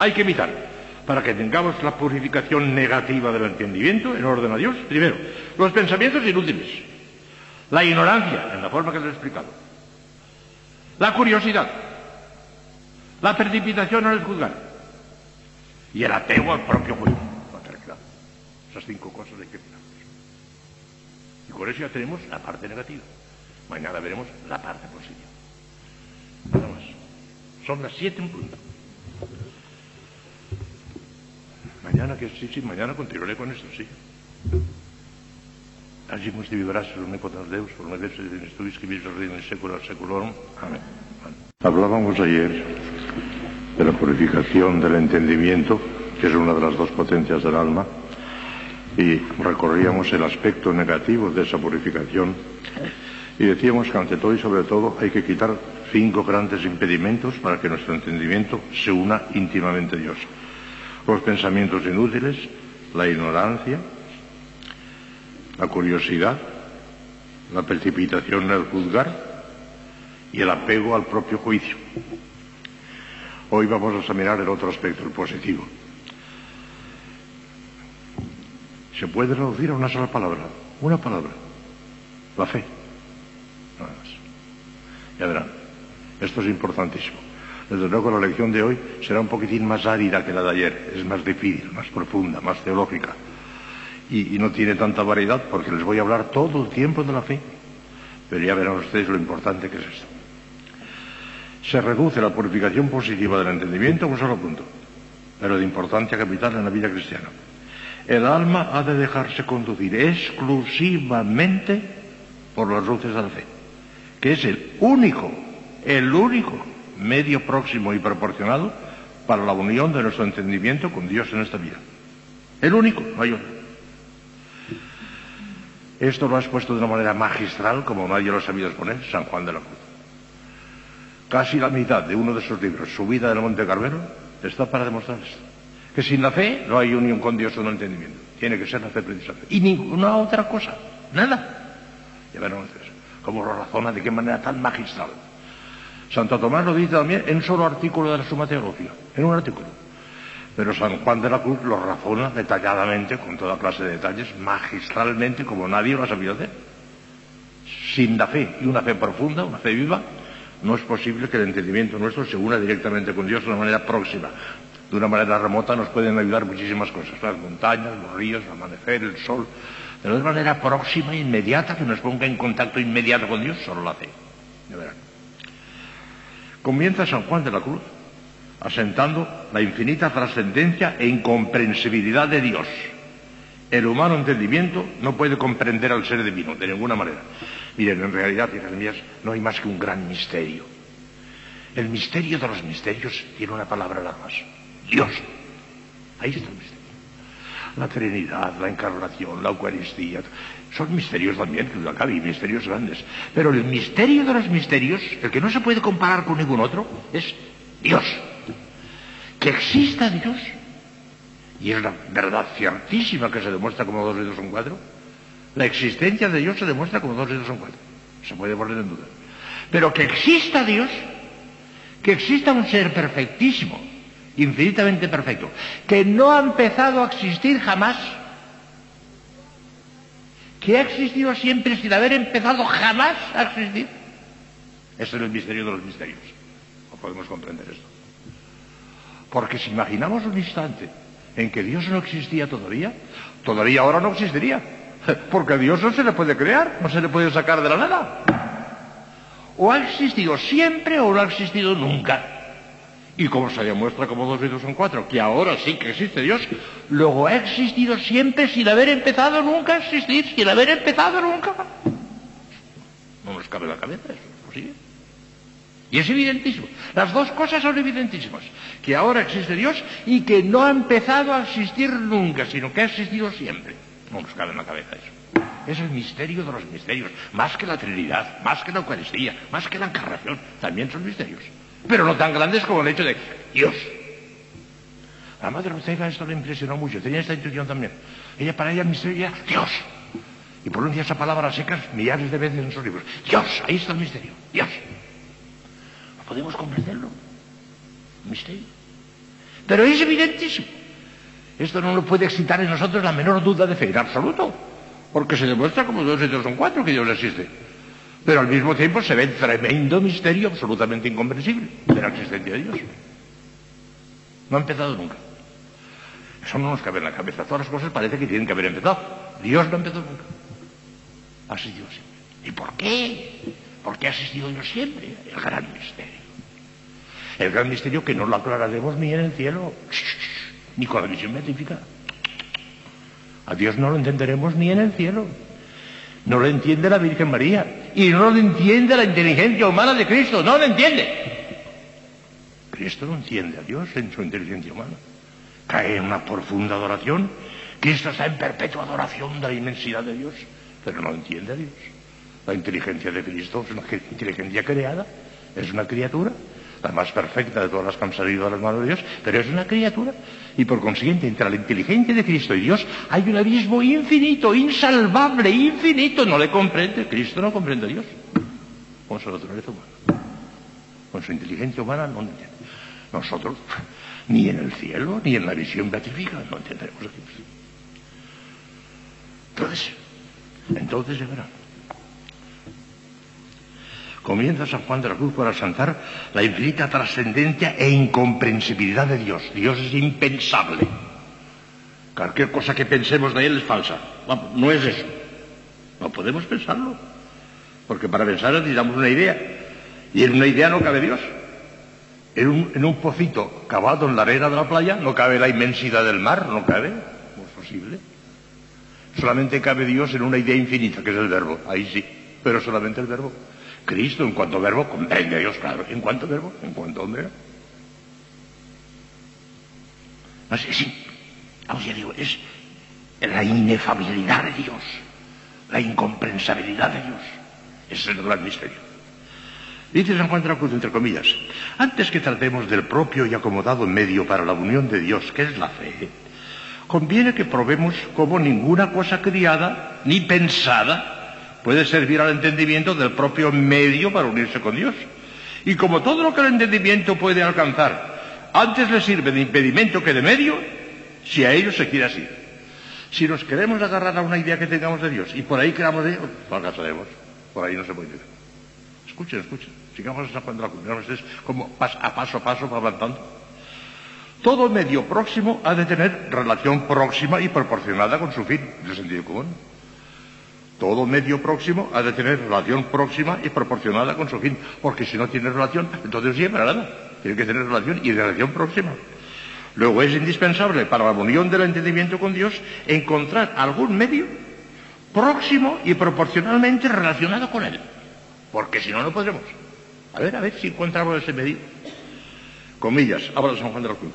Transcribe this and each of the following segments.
Hay que evitar, para que tengamos la purificación negativa del entendimiento en orden a Dios, primero, los pensamientos inútiles, la ignorancia, en la forma que les he explicado, la curiosidad, la precipitación el juzgar y el apego al propio juicio. Esas cinco cosas hay que evitar. Y con eso ya tenemos la parte negativa. Mañana veremos la parte positiva. Nada más. Son las siete en punto. Mañana que sí, sí, mañana continuaré con esto, el omnipotens Deus, por medio de seculorum. Amén. Hablábamos ayer de la purificación del entendimiento, que es una de las dos potencias del alma, y recorríamos el aspecto negativo de esa purificación y decíamos que ante todo y sobre todo hay que quitar cinco grandes impedimentos para que nuestro entendimiento se una íntimamente a Dios. Los pensamientos inútiles, la ignorancia, la curiosidad, la precipitación en el juzgar y el apego al propio juicio. Hoy vamos a examinar el otro aspecto, el positivo. Se puede reducir a una sola palabra, una palabra, la fe. Nada más. Ya verán, esto es importantísimo. Desde luego la lección de hoy será un poquitín más árida que la de ayer, es más difícil, más profunda, más teológica. Y, y no tiene tanta variedad porque les voy a hablar todo el tiempo de la fe. Pero ya verán ustedes lo importante que es esto. Se reduce la purificación positiva del entendimiento a un solo punto, pero de importancia capital en la vida cristiana. El alma ha de dejarse conducir exclusivamente por las luces de la fe, que es el único, el único medio próximo y proporcionado para la unión de nuestro entendimiento con Dios en esta vida. El único, no hay otro. Esto lo ha expuesto de una manera magistral, como nadie lo ha sabido exponer, San Juan de la Cruz. Casi la mitad de uno de sus libros, Su vida del Monte Carmelo, está para demostrar esto. Que sin la fe no hay unión con Dios o no entendimiento. Tiene que ser la fe precisamente. Y ninguna otra cosa. Nada. Ya verán ustedes cómo lo razona de qué manera tan magistral. Santo Tomás lo dice también en un solo artículo de la Suma Teología. En un artículo. Pero San Juan de la Cruz lo razona detalladamente, con toda clase de detalles, magistralmente, como nadie lo ha sabido hacer. Sin la fe y una fe profunda, una fe viva, no es posible que el entendimiento nuestro se una directamente con Dios de una manera próxima, de una manera remota nos pueden ayudar muchísimas cosas, las montañas, los ríos, el amanecer, el sol, pero de manera próxima, inmediata, que nos ponga en contacto inmediato con Dios, solo la fe. De verán. Comienza San Juan de la Cruz asentando la infinita trascendencia e incomprensibilidad de Dios. El humano entendimiento no puede comprender al ser divino, de ninguna manera. Miren, en realidad, hijas mías, no hay más que un gran misterio. El misterio de los misterios tiene una palabra nada más. Dios. Ahí está el misterio. La Trinidad, la Encarnación, la Eucaristía, son misterios también, que acá hay misterios grandes. Pero el misterio de los misterios, el que no se puede comparar con ningún otro, es Dios. Que exista Dios. Y es la verdad ciertísima que se demuestra como dos dedos son cuatro. La existencia de Dios se demuestra como dos dedos son cuatro. Se puede poner en duda. Pero que exista Dios, que exista un ser perfectísimo, infinitamente perfecto, que no ha empezado a existir jamás, que ha existido siempre sin haber empezado jamás a existir. Ese es el misterio de los misterios. No podemos comprender esto. Porque si imaginamos un instante en que Dios no existía todavía, todavía ahora no existiría. Porque a Dios no se le puede crear, no se le puede sacar de la nada. O ha existido siempre o no ha existido nunca. Y como se demuestra como dos y dos son cuatro, que ahora sí que existe Dios, luego ha existido siempre sin haber empezado nunca a existir, sin haber empezado nunca. No nos cabe la cabeza eso, ¿no sigue? Y es evidentísimo. Las dos cosas son evidentísimas. Que ahora existe Dios y que no ha empezado a existir nunca, sino que ha existido siempre. No nos cabe en la cabeza eso. Es el misterio de los misterios. Más que la Trinidad, más que la Eucaristía, más que la encarnación. También son misterios pero no tan grandes como el hecho de Dios. La madre Ortega esto le impresionó mucho, tenía esta intuición también. Ella para ella el misterio era Dios. Y pronuncia esa palabra a secas millares de veces en sus libros. Dios, ahí está el misterio, Dios. Podemos comprenderlo. misterio. Pero es evidentísimo. Esto no nos puede excitar en nosotros la menor duda de fe, en absoluto. Porque se demuestra como dos y dos son cuatro que Dios existe. Pero al mismo tiempo se ve el tremendo misterio absolutamente incomprensible de la existencia de Dios. No ha empezado nunca. Eso no nos cabe en la cabeza. Todas las cosas parece que tienen que haber empezado. Dios no empezó nunca. Ha sido siempre. ¿Y por qué? Porque ha existido Dios siempre. El gran misterio. El gran misterio que no lo aclararemos ni en el cielo, ni con la visión beatífica. A Dios no lo entenderemos ni en el cielo. No lo entiende la Virgen María. Y no lo entiende la inteligencia humana de Cristo. No lo entiende. Cristo no entiende a Dios en su inteligencia humana. Cae en una profunda adoración. Cristo está en perpetua adoración de la inmensidad de Dios. Pero no entiende a Dios. La inteligencia de Cristo es una inteligencia creada. Es una criatura la más perfecta de todas las que han salido de las manos de Dios, pero es una criatura. Y por consiguiente, entre la inteligencia de Cristo y Dios hay un abismo infinito, insalvable, infinito. No le comprende. Cristo no comprende a Dios con su naturaleza humana. Con su inteligencia humana no entiende. Nosotros, ni en el cielo, ni en la visión beatífica, no entenderemos a Cristo. Entonces, entonces ya verán. Comienza San Juan de la Cruz por asantar la infinita trascendencia e incomprensibilidad de Dios. Dios es impensable. Cualquier cosa que pensemos de Él es falsa. no es eso. No podemos pensarlo. Porque para pensar necesitamos una idea. Y en una idea no cabe Dios. En un, en un, pocito cavado en la arena de la playa no cabe la inmensidad del mar, no cabe. No es posible. Solamente cabe Dios en una idea infinita, que es el verbo. Ahí sí. Pero solamente el verbo. Cristo en cuanto verbo comprende a Dios, claro. ¿En cuanto verbo? En cuanto hombre. No sé, sí. Vamos, ya digo, es la inefabilidad de Dios, la incomprensabilidad de Dios. Ese es el gran misterio. Dice San Juan de la Cruz, entre comillas, antes que tratemos del propio y acomodado medio para la unión de Dios, que es la fe, conviene que probemos como ninguna cosa criada ni pensada puede servir al entendimiento del propio medio para unirse con Dios. Y como todo lo que el entendimiento puede alcanzar, antes le sirve de impedimento que de medio, si a ello se quiere así. Si nos queremos agarrar a una idea que tengamos de Dios y por ahí creamos de Dios, fracasaremos. Por ahí no se puede ir. Escuchen, escuchen. Sigamos esa cuando la es como a paso a paso avanzando. Todo medio próximo ha de tener relación próxima y proporcionada con su fin, en el sentido común. Todo medio próximo ha de tener relación próxima y proporcionada con su fin, porque si no tiene relación, entonces para nada. Tiene que tener relación y relación próxima. Luego es indispensable para la unión del entendimiento con Dios encontrar algún medio próximo y proporcionalmente relacionado con Él. Porque si no, no podremos. A ver, a ver si encontramos ese medio. Comillas, habla San Juan de la Cruz.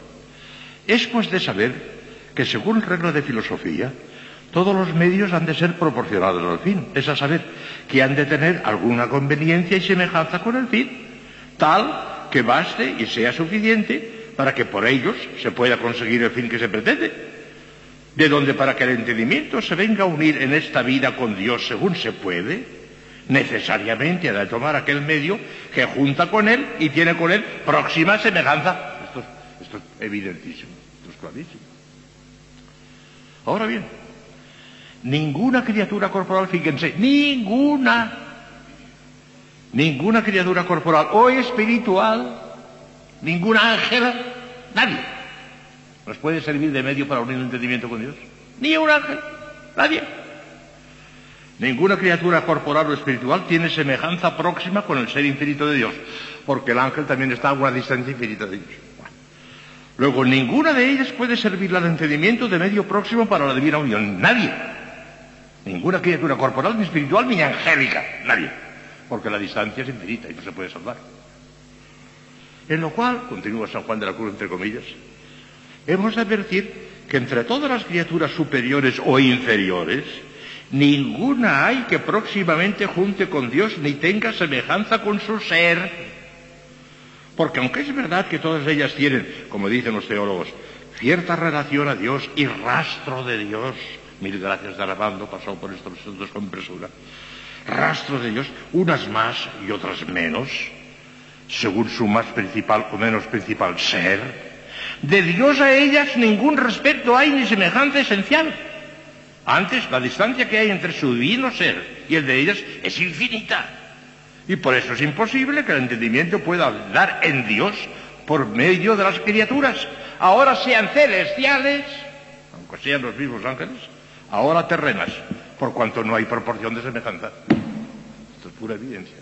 Es pues de saber que según regla de filosofía, todos los medios han de ser proporcionados al fin, es a saber, que han de tener alguna conveniencia y semejanza con el fin, tal que baste y sea suficiente para que por ellos se pueda conseguir el fin que se pretende. De donde para que el entendimiento se venga a unir en esta vida con Dios según se puede, necesariamente ha de tomar aquel medio que junta con Él y tiene con Él próxima semejanza. Esto, es evidentísimo, esto es clarísimo. Ahora bien, Ninguna criatura corporal, fíjense, ninguna, ninguna criatura corporal o espiritual, ningún ángel, nadie, nos puede servir de medio para unir el entendimiento con Dios. Ni un ángel, nadie. Ninguna criatura corporal o espiritual tiene semejanza próxima con el ser infinito de Dios, porque el ángel también está a una distancia infinita de Dios. Luego, ninguna de ellas puede servir al entendimiento de medio próximo para la divina unión. Nadie. Ninguna criatura corporal, ni espiritual, ni angélica. Nadie. Porque la distancia es infinita y no se puede salvar. En lo cual, continúa San Juan de la Cruz entre comillas, hemos de advertir que entre todas las criaturas superiores o inferiores, ninguna hay que próximamente junte con Dios ni tenga semejanza con su ser. Porque aunque es verdad que todas ellas tienen, como dicen los teólogos, cierta relación a Dios y rastro de Dios, mil gracias de alabando, pasado por estos asuntos con presura. Rastros de Dios, unas más y otras menos, según su más principal o menos principal ser, De Dios a ellas ningún respeto hay ni semejanza esencial. Antes, la distancia que hay entre su divino ser y el de ellas es infinita. Y por eso es imposible que el entendimiento pueda dar en Dios por medio de las criaturas, ahora sean celestiales, aunque sean los mismos ángeles, ahora terrenas, por cuanto no hay proporción de semejanza. Esto es pura evidencia.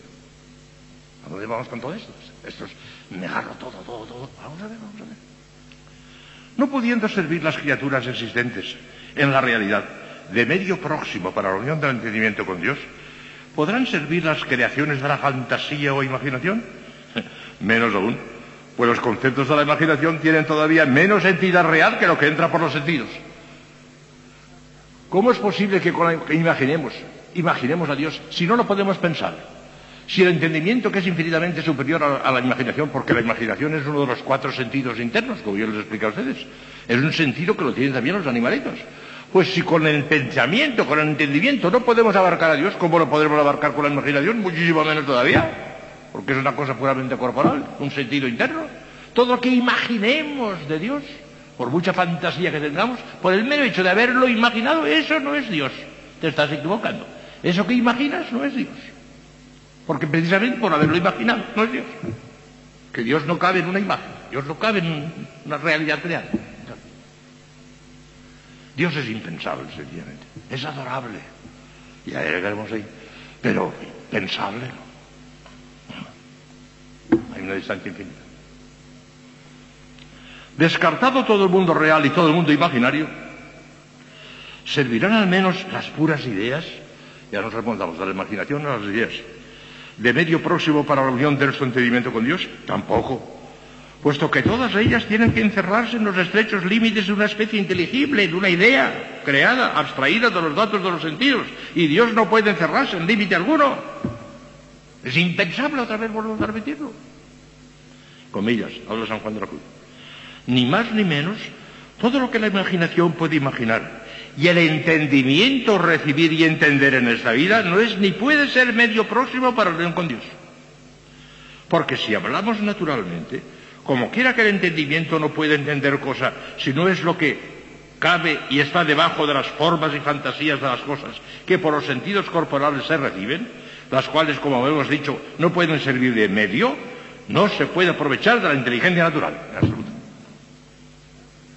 ¿A dónde vamos con todo esto? Esto es negarlo todo, todo, todo. Vamos a ver, vamos a ver. No pudiendo servir las criaturas existentes en la realidad de medio próximo para la unión del entendimiento con Dios, ¿podrán servir las creaciones de la fantasía o imaginación? Menos aún, pues los conceptos de la imaginación tienen todavía menos entidad real que lo que entra por los sentidos. ¿Cómo es posible que, imaginemos, imaginemos a Dios si no lo podemos pensar? Si el entendimiento que es infinitamente superior a, la imaginación, porque la imaginación es uno de los cuatro sentidos internos, como yo les explico a ustedes, es un sentido que lo tienen también los animalitos. Pues si con el pensamiento, con el entendimiento no podemos abarcar a Dios, ¿cómo lo podremos abarcar con la imaginación? Muchísimo menos todavía, porque es una cosa puramente corporal, un sentido interno. Todo lo que imaginemos de Dios, por mucha fantasía que tengamos, por el mero hecho de haberlo imaginado, eso no es Dios. Te estás equivocando. Eso que imaginas no es Dios. Porque precisamente por haberlo imaginado no es Dios. Que Dios no cabe en una imagen, Dios no cabe en una realidad real. Dios es impensable, sencillamente. Es adorable. Ya llegaremos ahí. Pero pensable Hay una distancia infinita. Descartado todo el mundo real y todo el mundo imaginario, ¿servirán al menos las puras ideas? Ya nos remontamos de la imaginación a las ideas. ¿De medio próximo para la unión de nuestro entendimiento con Dios? Tampoco puesto que todas ellas tienen que encerrarse en los estrechos límites de una especie inteligible, de una idea creada, abstraída de los datos de los sentidos, y Dios no puede encerrarse en límite alguno. Es impensable otra vez volver a repetirlo. Comillas, habla San Juan de la Cruz. Ni más ni menos, todo lo que la imaginación puede imaginar y el entendimiento recibir y entender en esta vida no es ni puede ser medio próximo para la unión con Dios. Porque si hablamos naturalmente, como quiera que el entendimiento no puede entender cosa, si no es lo que cabe y está debajo de las formas y fantasías de las cosas que por los sentidos corporales se reciben, las cuales, como hemos dicho, no pueden servir de medio, no se puede aprovechar de la inteligencia natural,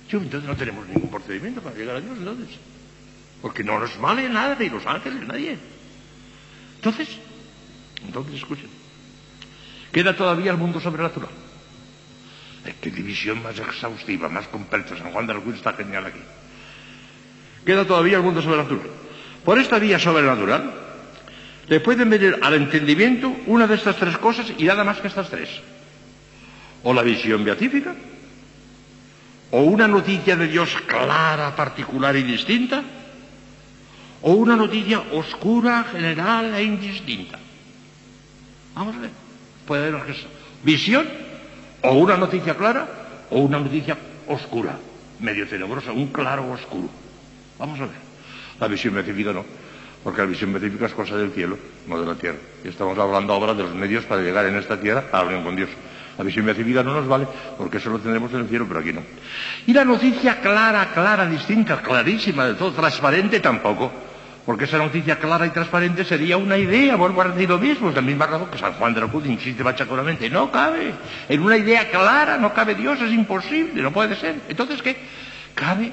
absoluto. entonces no tenemos ningún procedimiento para llegar a Dios, entonces. Porque no nos vale nada ni los ángeles, nadie. Entonces, entonces escuchen, queda todavía el mundo sobrenatural. Qué división más exhaustiva, más completa. San Juan de la Cruz está genial aquí. Queda todavía el mundo sobrenatural. Por esta vía sobrenatural le pueden venir al entendimiento una de estas tres cosas y nada más que estas tres. O la visión beatífica, o una noticia de Dios clara, particular y distinta, o una noticia oscura, general e indistinta. Vamos a ver. Puede haber visión o una noticia clara o una noticia oscura, medio tenebrosa, un claro oscuro. Vamos a ver. La visión beatífica no, porque la visión beatífica es cosa del cielo, no de la tierra. Y estamos hablando ahora de los medios para llegar en esta tierra a la unión con Dios. La visión beatífica no nos vale, porque eso lo tendremos en el cielo, pero aquí no. Y la noticia clara, clara, distinta, clarísima de todo, transparente tampoco. Porque esa noticia clara y transparente sería una idea, vuelvo a decir lo mismo, es la misma razón que San Juan de la Cruz insiste machaconamente. No cabe. En una idea clara no cabe Dios, es imposible, no puede ser. Entonces, ¿qué? Cabe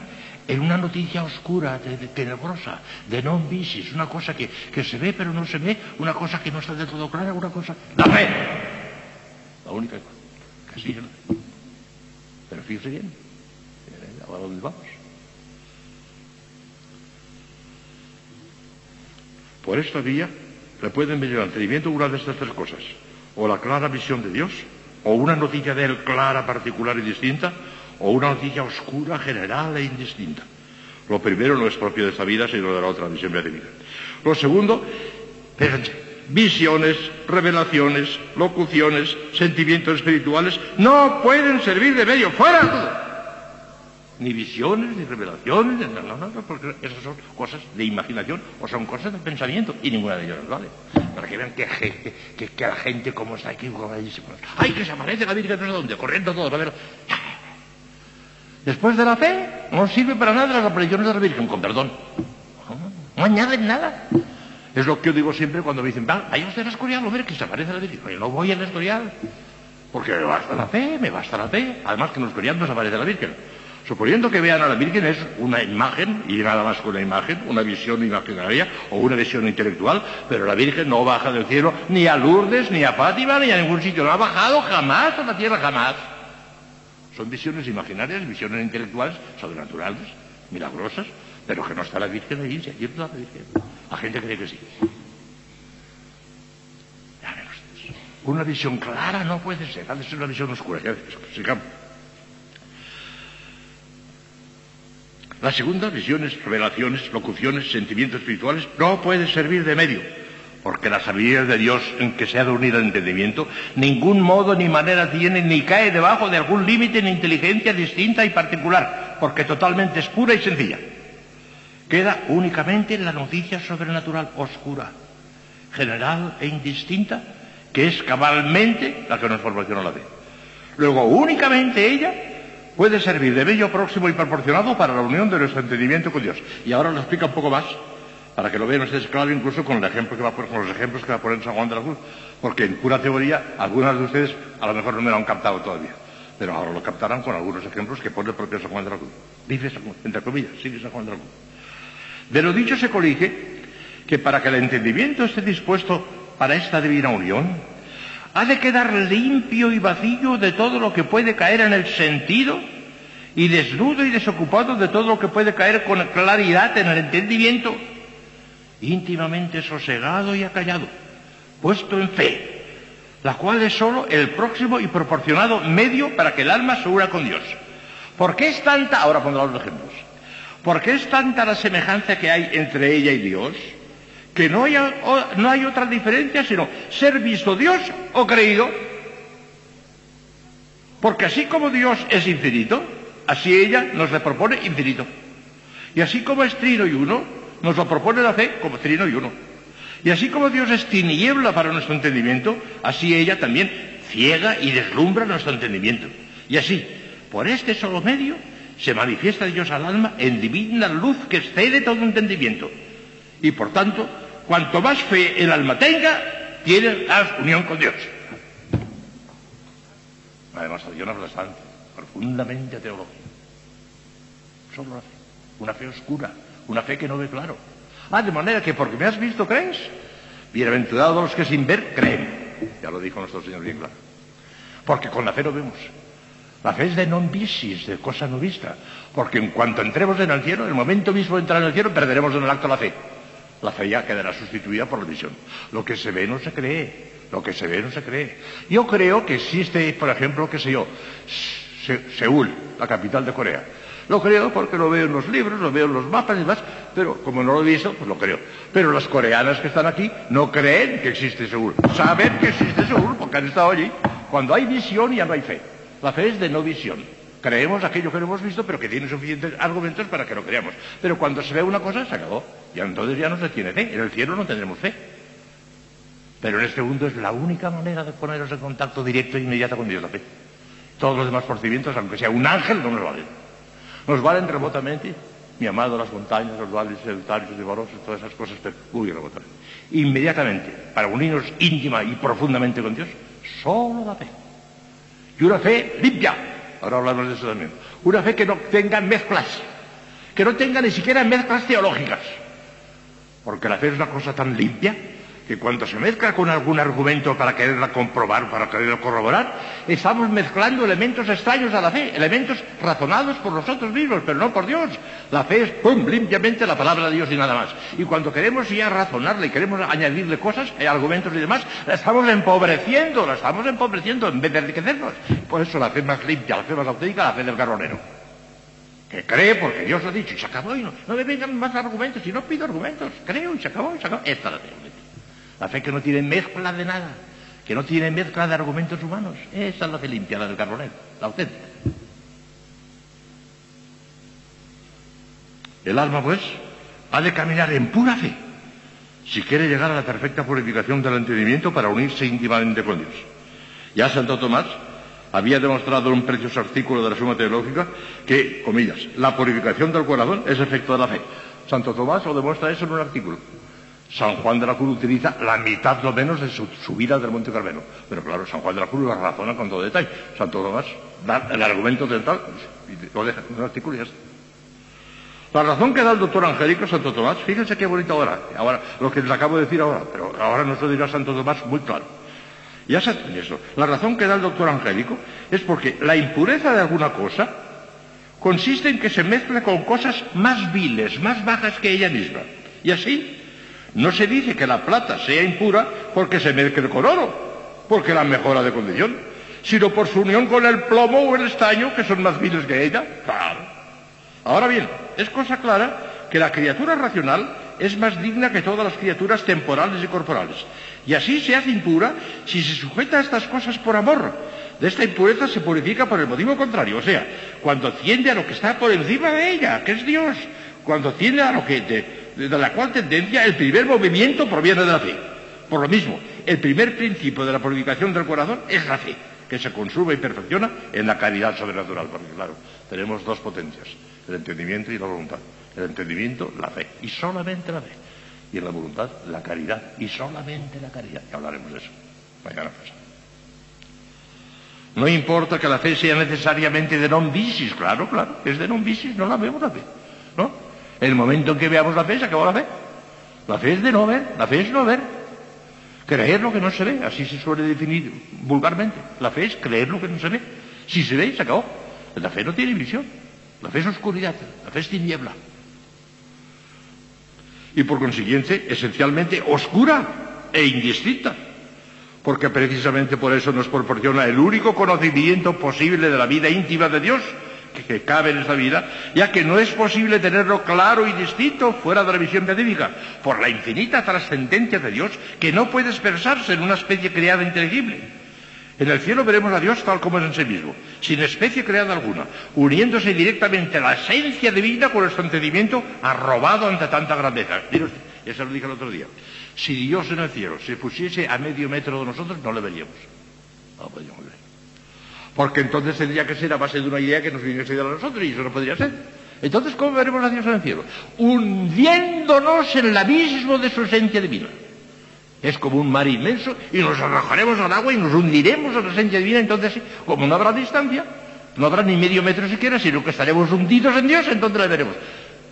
en una noticia oscura, de, tenebrosa, de non visis, una cosa que, que, se ve pero no se ve, una cosa que no está del todo clara, una cosa... ¡La fe! La única que sí. Pero fíjese bien, ¿a dónde vamos? Por esta vía le pueden venir al entendimiento una de estas tres cosas, o la clara visión de Dios, o una noticia de Él clara, particular y distinta, o una noticia oscura, general e indistinta. Lo primero no es propio de esta vida, sino de la otra visión beatífica. Lo segundo, visiones, revelaciones, locuciones, sentimientos espirituales, no pueden servir de medio, fuera todo ni visiones, ni revelaciones, no, no, porque esas son cosas de imaginación o son cosas de pensamiento y ninguna de ellas vale. Para que vean que, que, la gente como está aquí, ¡ay, que se aparece la Virgen no sé dónde, corriendo todos, a ver. Después de la fe, no sirve para nada las apariciones de la Virgen, con perdón. No, añaden nada. Es lo que yo digo siempre cuando me dicen, vaya usted al Escorial, ver que se aparece la Virgen. No voy al Escorial, porque me basta la fe, me basta la fe. Además que en el Escorial no se aparece la Virgen. Suponiendo que vean a la Virgen es una imagen, y nada más que una imagen, una visión imaginaria o una visión intelectual, pero la Virgen no baja del cielo ni a Lourdes, ni a Fátima, ni a ningún sitio. No ha bajado jamás a la tierra, jamás. Son visiones imaginarias, visiones intelectuales, sobrenaturales, milagrosas, pero que no está la Virgen allí, si allí está la Virgen. La gente cree que sí. Una visión clara no puede ser, ha de ser una visión oscura. Sigamos. La segunda, visiones, revelaciones, locuciones, sentimientos espirituales, no puede servir de medio, porque la sabiduría de Dios en que se ha de el entendimiento, ningún modo ni manera tiene ni cae debajo de algún límite ni inteligencia distinta y particular, porque totalmente es pura y sencilla. Queda únicamente la noticia sobrenatural oscura, general e indistinta, que es cabalmente la que nos proporciona la fe. Luego, únicamente ella puede servir de bello próximo y proporcionado para la unión de nuestro entendimiento con Dios. Y ahora lo explica un poco más, para que lo vean ustedes claro, incluso con, el ejemplo que va a poner, con los ejemplos que va a poner San Juan de la Cruz, porque en pura teoría algunas de ustedes a lo mejor no me lo han captado todavía, pero ahora lo captarán con algunos ejemplos que pone el propio San Juan de la Cruz. Dice, entre comillas, sigue San Juan de la Cruz. De lo dicho se colige que para que el entendimiento esté dispuesto para esta divina unión, ha de quedar limpio y vacío de todo lo que puede caer en el sentido y desnudo y desocupado de todo lo que puede caer con claridad en el entendimiento, íntimamente sosegado y acallado, puesto en fe, la cual es sólo el próximo y proporcionado medio para que el alma se una con Dios. ¿Por qué es tanta, ahora pondré los ejemplos, ¿por qué es tanta la semejanza que hay entre ella y Dios? que no hay, no hay otra diferencia sino ser visto Dios o creído. Porque así como Dios es infinito, así ella nos le propone infinito. Y así como es trino y uno, nos lo propone la fe como trino y uno. Y así como Dios es tiniebla para nuestro entendimiento, así ella también ciega y deslumbra nuestro entendimiento. Y así, por este solo medio, se manifiesta Dios al alma en divina luz que excede todo entendimiento. Y por tanto, Cuanto más fe el alma tenga, tiene más unión con Dios. Una demostración bastante, profundamente teológica. Solo la fe. Una fe oscura, una fe que no ve claro. Ah, de manera que porque me has visto crees. Bienaventurados los que sin ver creen. Ya lo dijo nuestro Señor bien claro. Porque con la fe no vemos. La fe es de non visis, de cosa no vista. Porque en cuanto entremos en el cielo, en el momento mismo de entrar en el cielo, perderemos en el acto la fe la fe ya quedará sustituida por la visión. Lo que se ve no se cree, lo que se ve no se cree. Yo creo que existe, por ejemplo, qué sé yo, Seúl, la capital de Corea. Lo creo porque lo veo en los libros, lo veo en los mapas y demás, pero como no lo he visto, pues lo creo. Pero las coreanas que están aquí no creen que existe Seúl. Saben que existe Seúl porque han estado allí. Cuando hay visión ya no hay fe. La fe es de no visión. Creemos aquello que no hemos visto, pero que tiene suficientes argumentos para que lo creamos. Pero cuando se ve una cosa, se acabó. Y entonces ya no se tiene fe. En el cielo no tendremos fe. Pero en este mundo es la única manera de ponernos en contacto directo e inmediato con Dios, la fe. Todos los demás procedimientos, aunque sea un ángel, no nos valen. Nos valen remotamente, mi amado, las montañas, los valles sedutarios y devorosos, todas esas cosas, pero muy remotamente. Inmediatamente, para unirnos íntima y profundamente con Dios, solo la fe. Y una fe limpia, Ahora hablamos de eso también. Una fe que no tenga mezclas, que no tenga ni siquiera mezclas teológicas. Porque la fe es una cosa tan limpia que cuando se mezcla con algún argumento para quererla comprobar, para quererla corroborar, estamos mezclando elementos extraños a la fe, elementos razonados por nosotros mismos, pero no por Dios. La fe es, ¡pum!, limpiamente la palabra de Dios y nada más. Y cuando queremos ya razonarle y queremos añadirle cosas, eh, argumentos y demás, la estamos empobreciendo, la estamos empobreciendo en vez de enriquecernos. Por eso la fe más limpia, la fe más auténtica, la fe del carbonero que cree porque Dios lo ha dicho y se acabó y no, me vengan más argumentos y no pido argumentos, creo y se acabó y se acabó. Esta es la fe. La fe que no tiene mezcla de nada, que no tiene mezcla de argumentos humanos. Esa es la fe limpia, la del carbonero, la auténtica. El alma, pues, ha de caminar en pura fe si quiere llegar a la perfecta purificación del entendimiento para unirse íntimamente con Dios. Ya Santo Tomás había demostrado en un precioso artículo de la Suma Teológica que, comillas, la purificación del corazón es efecto de la fe. Santo Tomás lo demuestra eso en un artículo. San Juan de la Cruz utiliza la mitad lo menos de su subida del Monte Carmelo. Pero claro, San Juan de la Cruz lo razona con todo detalle. Santo Tomás da el argumento central y lo deja en un artículo y ya está. La razón que da el doctor Angélico Santo Tomás, fíjense qué bonito ahora, ahora, lo que les acabo de decir ahora, pero ahora nos lo dirá Santo Tomás muy claro. Ya saben eso. La razón que da el doctor Angélico es porque la impureza de alguna cosa consiste en que se mezcle con cosas más viles, más bajas que ella misma. Y así no se dice que la plata sea impura porque se mezcle con oro, porque la mejora de condición, sino por su unión con el plomo o el estaño, que son más viles que ella. Claro. Ahora bien, es cosa clara que la criatura racional es más digna que todas las criaturas temporales y corporales. Y así se hace impura si se sujeta a estas cosas por amor. De esta impureza se purifica por el motivo contrario, o sea, cuando tiende a lo que está por encima de ella, que es Dios, cuando tiende a lo que de, de la cual tendencia el primer movimiento proviene de la fe. Por lo mismo, el primer principio de la purificación del corazón es la fe, que se consume y perfecciona en la caridad sobrenatural, porque claro, tenemos dos potencias, el entendimiento y la voluntad. El entendimiento, la fe, y solamente la fe. Y en la voluntad, la caridad, y solamente la caridad. Y hablaremos de eso mañana pasado. No importa que la fe sea necesariamente de non visis, claro, claro, es de non visis, no la vemos la fe, ¿no? El momento en que veamos la fe, se acabó la fe. La fe es de no ver, la fe es no ver. Creer lo que no se ve, así se suele definir vulgarmente. La fe es creer lo que no se ve. Si se ve, se acabó. La fe no tiene visión. La fe es oscuridad, la fe es tiniebla y por consiguiente esencialmente oscura e indistinta, porque precisamente por eso nos proporciona el único conocimiento posible de la vida íntima de Dios que, cabe en esta vida, ya que no es posible tenerlo claro y distinto fuera de la visión beatífica, por la infinita trascendencia de Dios que no puede expresarse en una especie creada inteligible. En el cielo veremos a Dios tal como es en sí mismo, sin especie creada alguna, uniéndose directamente a la esencia divina con el sentimiento arrobado ante tanta grandeza. Ya se lo dije el otro día. Si Dios en el cielo se pusiese a medio metro de nosotros, no le veríamos. No podríamos ver. Porque entonces tendría que ser a base de una idea que nos viniese de nosotros y eso no podría ser. Entonces, ¿cómo veremos a Dios en el cielo? Hundiéndonos en el abismo de su esencia divina. Es como un mar inmenso y nos arrojaremos al agua y nos hundiremos a la esencia divina. Entonces, como no habrá distancia, no habrá ni medio metro siquiera, sino que estaremos hundidos en Dios, entonces la veremos.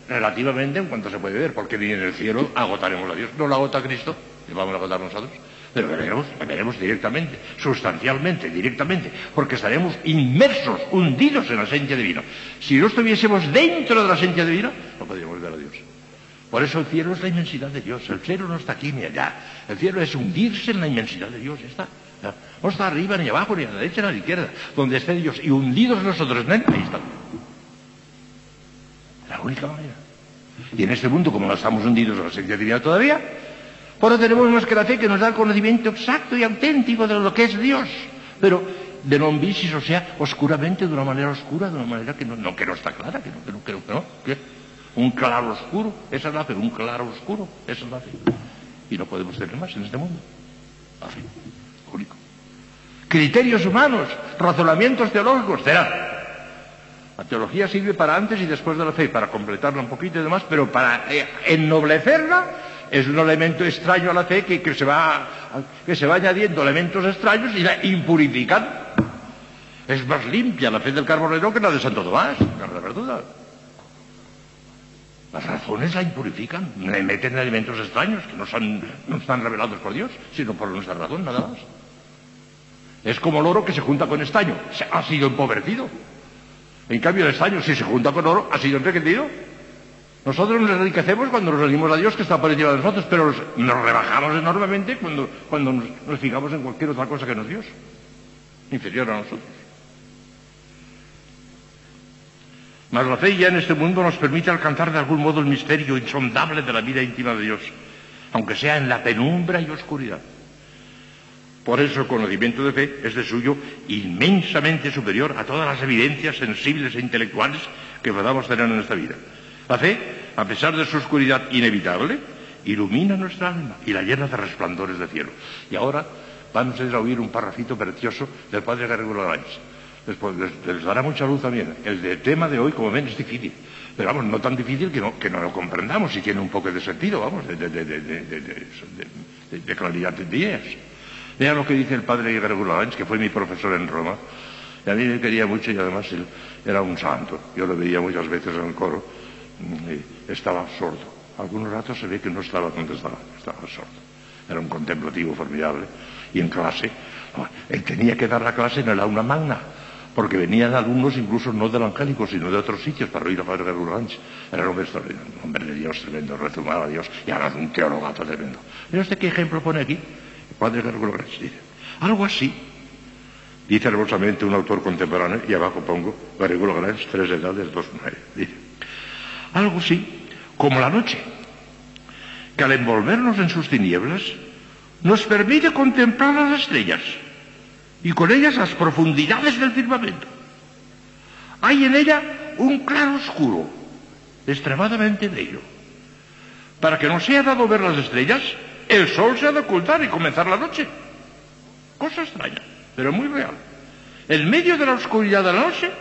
Relativamente en cuanto se puede ver, porque ni en el cielo agotaremos a Dios. No lo agota Cristo, le vamos a agotar nosotros. Pero veremos, veremos directamente, sustancialmente, directamente, porque estaremos inmersos, hundidos en la esencia divina. Si no estuviésemos dentro de la esencia divina, no podríamos ver a Dios. Por eso el cielo es la inmensidad de Dios. El cielo no está aquí ni allá. El cielo es hundirse en la inmensidad de Dios. Está. No está arriba ni abajo, ni a la derecha ni a la izquierda. Donde esté Dios y hundidos nosotros en él, ahí está. La única manera. Y en este mundo, como no estamos hundidos en la esencia divina todavía, por eso tenemos más que la fe que nos da el conocimiento exacto y auténtico de lo que es Dios. Pero de non visis, o sea, oscuramente, de una manera oscura, de una manera que no, no que no está clara, que no, que no, que no, que un claro oscuro, esa es la fe, un claro oscuro, esa es la fe. Y no podemos tener más en este mundo. La fe, único. Criterios humanos, razonamientos teológicos, será. La teología sirve para antes y después de la fe, para completarla un poquito y demás, pero para eh, ennoblecerla es un elemento extraño a la fe que, se va, que se va añadiendo elementos extraños y la impurifican. Es más limpia la fe del carbonero que la de Santo Tomás, la verdad. Las razones la impurifican, le meten elementos extraños que no, son, no están revelados por Dios, sino por nuestra razón, nada más. Es como el oro que se junta con estaño, ha sido empobrecido. En cambio, el estaño, si se junta con oro, ha sido enriquecido. Nosotros nos enriquecemos cuando nos unimos a Dios que está por encima de nosotros, pero nos, rebajamos enormemente cuando, nos, nos fijamos en cualquier otra cosa que no es Dios, inferior a nosotros. Mas la fe ya en este mundo nos permite alcanzar de algún modo el misterio insondable de la vida íntima de Dios, aunque sea en la penumbra y oscuridad. Por eso el conocimiento de fe es de suyo inmensamente superior a todas las evidencias sensibles e intelectuales que podamos tener en esta vida. La fe, a pesar de su oscuridad inevitable, ilumina nuestra alma y la llena de resplandores de cielo. Y ahora vamos a oír un parrafito precioso del padre Gregorio Aránez. les, dará mucha luz también. El de tema de hoy, como ven, es difícil. Pero vamos, no tan difícil que no, lo comprendamos y tiene un poco de sentido, vamos, de, de claridad de ideas. Vean lo que dice el padre Gregorio que fue mi profesor en Roma. Y a mí me quería mucho y además él era un santo. Yo lo veía muchas veces en el coro estaba sordo. Algunos ratos se ve que no estaba donde estaba, estaba sordo. Era un contemplativo formidable. Y en clase, él tenía que dar la clase en el aula magna porque venían alumnos incluso no del angélico, sino de otros sitios para oír a Padre Garurganch. Era un hombre extraordinario, un hombre de Dios tremendo, rezumaba a Dios y ahora un teologato tremendo. ¿Pero usted qué ejemplo pone aquí? El Padre Garurganch dice, algo así, dice hermosamente un autor contemporáneo, y abajo pongo, Garurganch, tres edades, dos dice, algo así, como la noche, que al envolvernos en sus tinieblas, nos permite contemplar las estrellas y con ellas las profundidades del firmamento. Hay en ella un claro oscuro, extremadamente bello. Para que no sea dado ver las estrellas, el sol se ha de ocultar y comenzar la noche. Cosa extraña, pero muy real. En medio de la oscuridad de la noche,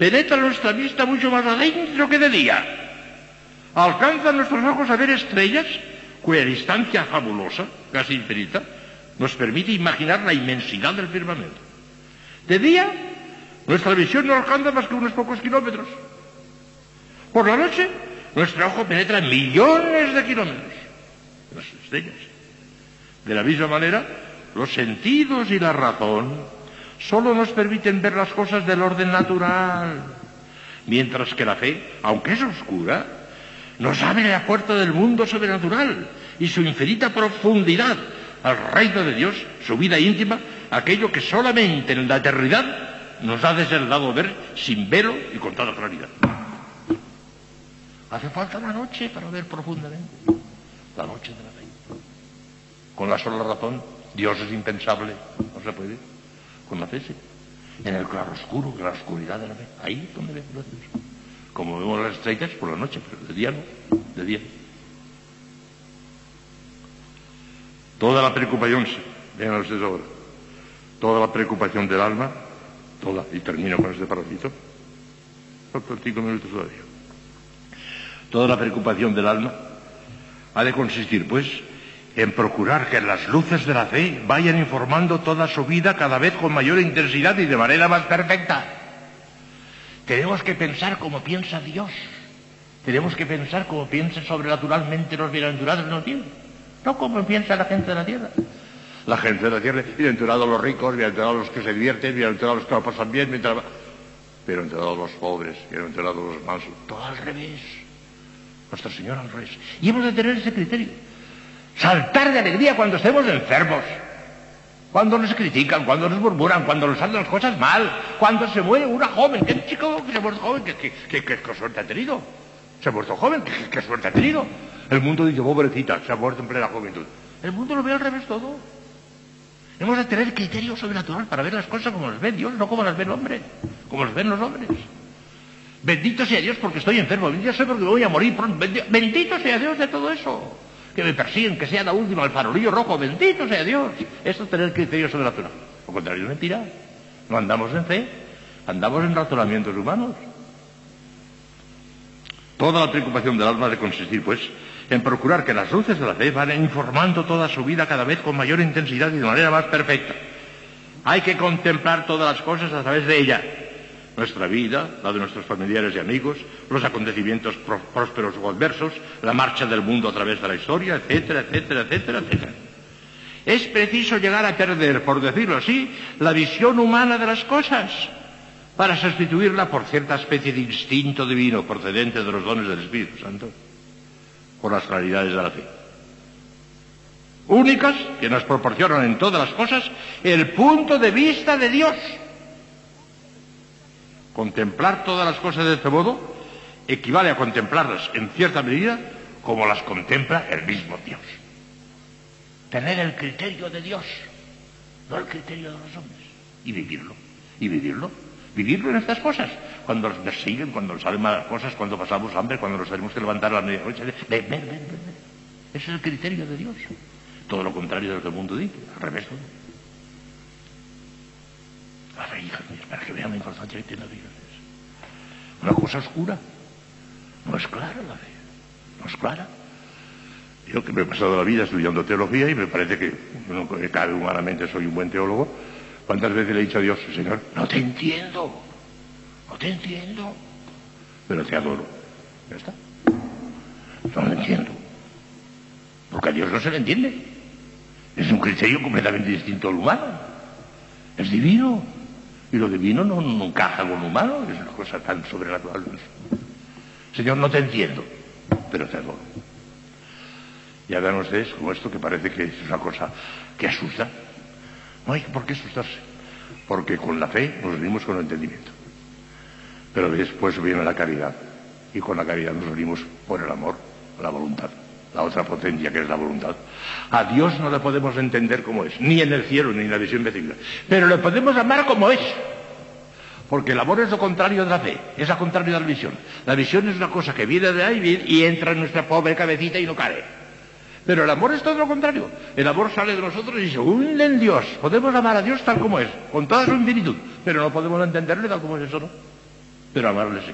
penetra nuestra vista mucho más adentro que de día. Alcanzan nuestros ojos a ver estrellas cuya distancia fabulosa, casi infinita, nos permite imaginar la inmensidad del firmamento. De día, nuestra visión no alcanza más que unos pocos kilómetros. Por la noche, nuestro ojo penetra millones de kilómetros. Las estrellas. De la misma manera, los sentidos y la razón solo nos permiten ver las cosas del orden natural, mientras que la fe, aunque es oscura, nos abre la puerta del mundo sobrenatural y su infinita profundidad al reino de Dios, su vida íntima, aquello que solamente en la eternidad nos ha de ser dado ver sin velo y con toda claridad. Hace falta la noche para ver profundamente, la noche de la fe. Con la sola razón, Dios es impensable, no se puede. Con la fe sí. En el claro oscuro, en la oscuridad de la fe, ahí donde vemos a Dios. Como vemos las estrellas por la noche, pero de día no, de día. Toda la preocupación, vean ustedes ahora, toda la preocupación del alma, toda, y termino con este parrafito, cinco minutos todavía. Toda la preocupación del alma ha de consistir, pues, en procurar que las luces de la fe vayan informando toda su vida cada vez con mayor intensidad y de manera más perfecta. Tenemos que pensar como piensa Dios. Tenemos que pensar como piensan sobrenaturalmente los bienaventurados no tienen. No como piensa la gente de la tierra. La gente de la tierra, bienaventurados los ricos, bienaventurados los que se divierten, bienaventurados los que lo pasan bien, mientras... bienaventurados los pobres, bienaventurados los mansos. Todo al revés. Nuestro Señor al revés. Y hemos de tener ese criterio. Saltar de alegría cuando estemos enfermos. Cuando nos critican, cuando nos murmuran, cuando nos salen las cosas mal, cuando se muere una joven, ¿qué chico que se muere joven? ¿Qué, qué, suerte ha tenido? Se ha muerto joven, ¿qué, suerte ha tenido? El mundo dice, pobrecita, se ha muerto en plena juventud. El mundo lo ve al revés todo. Hemos de tener criterio sobrenatural para ver las cosas como las ve Dios, no como las ve el hombre, como las ven los hombres. Bendito sea Dios porque estoy enfermo, bendito sea porque voy a morir pronto, bendito sea Dios de todo eso. Que me persiguen, que sea la última, el farolillo rojo, bendito sea Dios. Eso es tener criterio sobrenatural. Lo contrario es mentira. No andamos en fe, andamos en razonamientos humanos. Toda la preocupación del alma de consistir, pues, en procurar que las luces de la fe van informando toda su vida cada vez con mayor intensidad y de manera más perfecta. Hay que contemplar todas las cosas a través de ella. Nuestra vida, la de nuestros familiares y amigos, los acontecimientos prósperos o adversos, la marcha del mundo a través de la historia, etcétera, etcétera, etcétera, etcétera. Es preciso llegar a perder, por decirlo así, la visión humana de las cosas para sustituirla por cierta especie de instinto divino procedente de los dones del Espíritu Santo por las claridades de la fe. Únicas que nos proporcionan en todas las cosas el punto de vista de Dios. Contemplar todas las cosas de este modo equivale a contemplarlas en cierta medida como las contempla el mismo Dios. Tener el criterio de Dios, no el criterio de los hombres, y vivirlo, y vivirlo vivirlo en estas cosas. Cuando nos persiguen, cuando nos salen malas cosas, cuando pasamos hambre, cuando nos tenemos que levantar a la medianoche. Ven, ven, ven, ven. Ese es el criterio de Dios. Todo lo contrario de lo que el mundo dice, al revés. La fe, hijas mías, para que vean la importancia que tiene la vida. Una cosa oscura. No es clara la fe. No es clara. Yo que me he pasado la vida estudiando teología y me parece que, no, cabe humanamente, soy un buen teólogo. ¿Cuántas veces le he dicho a Dios, Señor, no te entiendo? No te entiendo. Pero te adoro. Ya está. No lo entiendo. Porque a Dios no se le entiende. Es un criterio completamente distinto al humano. Es divino. Y lo divino no, no encaja con lo humano. Es una cosa tan sobrenatural. Señor, no te entiendo, pero te adoro. Y hagan ustedes como esto que parece que es una cosa que asusta. No hay por qué asustarse. Porque con la fe nos unimos con el entendimiento. Pero después viene la caridad. Y con la caridad nos unimos por el amor, la voluntad la otra potencia que es la voluntad. A Dios no le podemos entender como es, ni en el cielo ni en la visión vecina, pero le podemos amar como es. Porque el amor es lo contrario de la fe, es lo contrario de la visión. La visión es una cosa que viene de ahí y entra en nuestra pobre cabecita y no cae. Pero el amor es todo lo contrario. El amor sale de nosotros y se hunde en Dios. Podemos amar a Dios tal como es, con toda su infinitud, pero no podemos entenderle tal como es eso, ¿no? Pero amarle sí.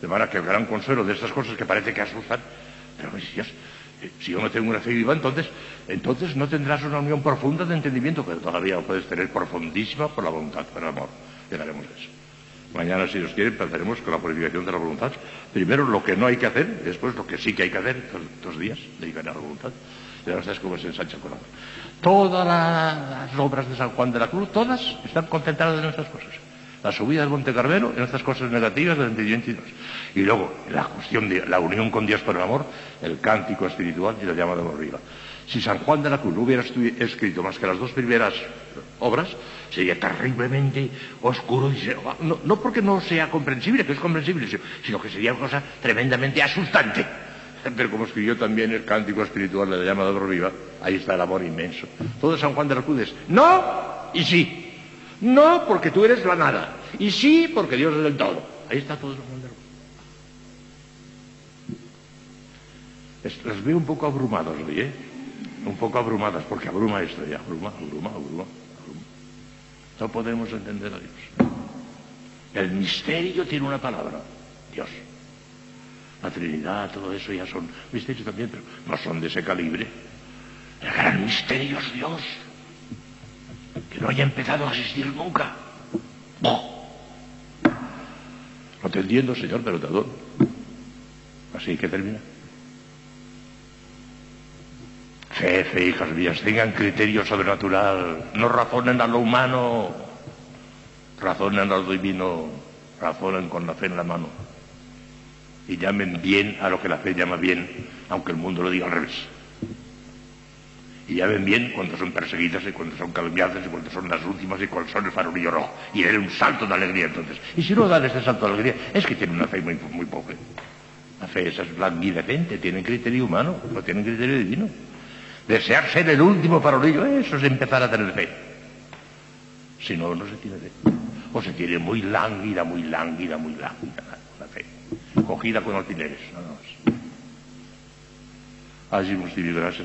De manera que el gran consuelo de estas cosas que parece que asustan, pero Dios, si yo no tengo una fe viva, entonces, entonces no tendrás una unión profunda de entendimiento, pero todavía puedes tener profundísima por la voluntad, por el amor. Llegaremos a eso. Mañana, si Dios quiere, empezaremos con la purificación de la voluntad. Primero lo que no hay que hacer, después lo que sí que hay que hacer, dos, días, dedicar a la voluntad. Y ahora sabes cómo se ensancha el corazón. Todas las obras de San Juan de la Cruz, todas están concentradas en estas cosas la subida del Monte Carmelo en estas cosas negativas del entendimiento y luego la cuestión de la unión con Dios por el amor, el cántico espiritual y la llama de arriba. Si San Juan de la Cruz no hubiera escrito más que las dos primeras obras, sería terriblemente oscuro no, no porque no sea comprensible, que es comprensible, sino que sería una cosa tremendamente asustante. Pero como escribió también el cántico espiritual de la llama de viva, ahí está el amor inmenso. Todo San Juan de la Cruz es no y sí. No porque tú eres la nada. Y sí porque Dios es el todo. Ahí está todo el mundo. Las veo un poco abrumadas hoy, ¿eh? Un poco abrumadas, porque abruma esto ya. Abruma, abruma, abruma, abruma. No podemos entender a Dios. El misterio tiene una palabra. Dios. La Trinidad, todo eso ya son misterios también, pero no son de ese calibre. El gran misterio es Dios que no haya empezado a existir nunca. No te entiendo, Señor, adoro. Así que termina. Fe, fe, hijas mías, tengan criterio sobrenatural, no razonen a lo humano, razonen a lo divino, razonen con la fe en la mano y llamen bien a lo que la fe llama bien, aunque el mundo lo diga al revés. Y ya ven bien cuando son perseguidas y cuando son calumniadas y cuando son las últimas y cuando son el farolillo rojo. Y den un salto de alegría entonces. Y si no dan este salto de alegría, es que tienen una fe muy, muy pobre. La fe esa es blanquidecente, tienen criterio humano, no tienen criterio divino. Desear ser el último farolillo, eso es empezar a tener fe. Si no, no se tiene fe. O se tiene muy lánguida, muy lánguida, muy lánguida la fe. Cogida con alfileres, nada más. Allí gracias.